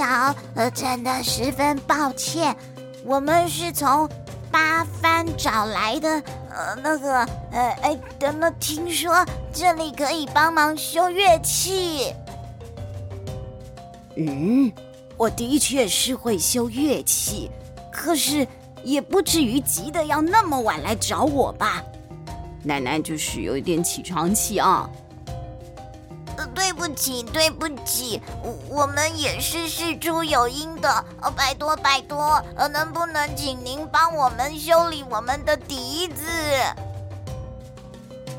好，呃，真的十分抱歉，我们是从八幡找来的，呃，那个，呃，哎，等等，听说这里可以帮忙修乐器。嗯，我的确是会修乐器，可是也不至于急得要那么晚来找我吧？奶奶就是有一点起床气啊。对不起，对不起，我我们也是事出有因的。呃，拜托拜托，呃，能不能请您帮我们修理我们的笛子？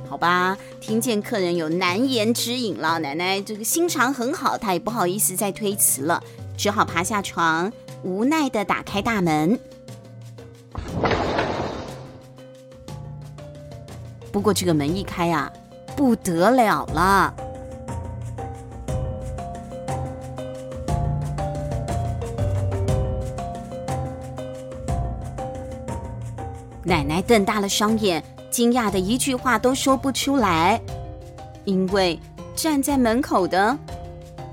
好吧，听见客人有难言之隐了，奶奶这个心肠很好，她也不好意思再推辞了，只好爬下床，无奈的打开大门。不过这个门一开啊，不得了了。奶奶瞪大了双眼，惊讶的一句话都说不出来，因为站在门口的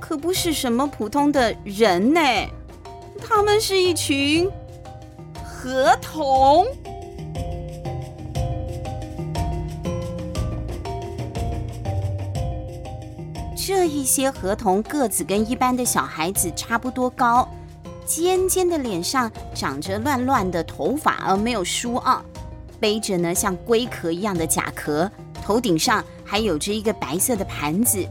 可不是什么普通的人呢，他们是一群河童。这一些河童个子跟一般的小孩子差不多高。尖尖的脸上长着乱乱的头发，而没有梳啊，背着呢像龟壳一样的甲壳，头顶上还有着一个白色的盘子。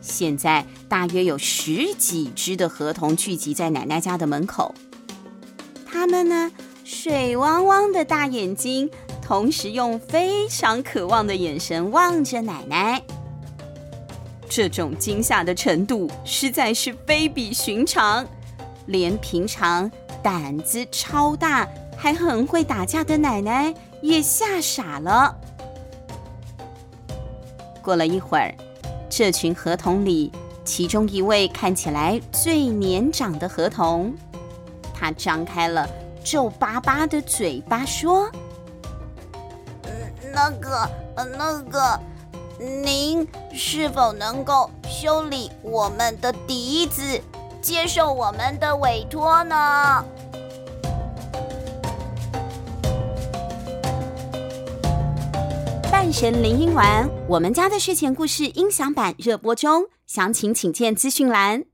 现在大约有十几只的河童聚集在奶奶家的门口，他们呢水汪汪的大眼睛，同时用非常渴望的眼神望着奶奶。这种惊吓的程度实在是非比寻常。连平常胆子超大还很会打架的奶奶也吓傻了。过了一会儿，这群河童里，其中一位看起来最年长的河童，他张开了皱巴巴的嘴巴说：“，那个，那个，您是否能够修理我们的笛子？”接受我们的委托呢。半神铃音丸，我们家的睡前故事音响版热播中，详情请见资讯栏。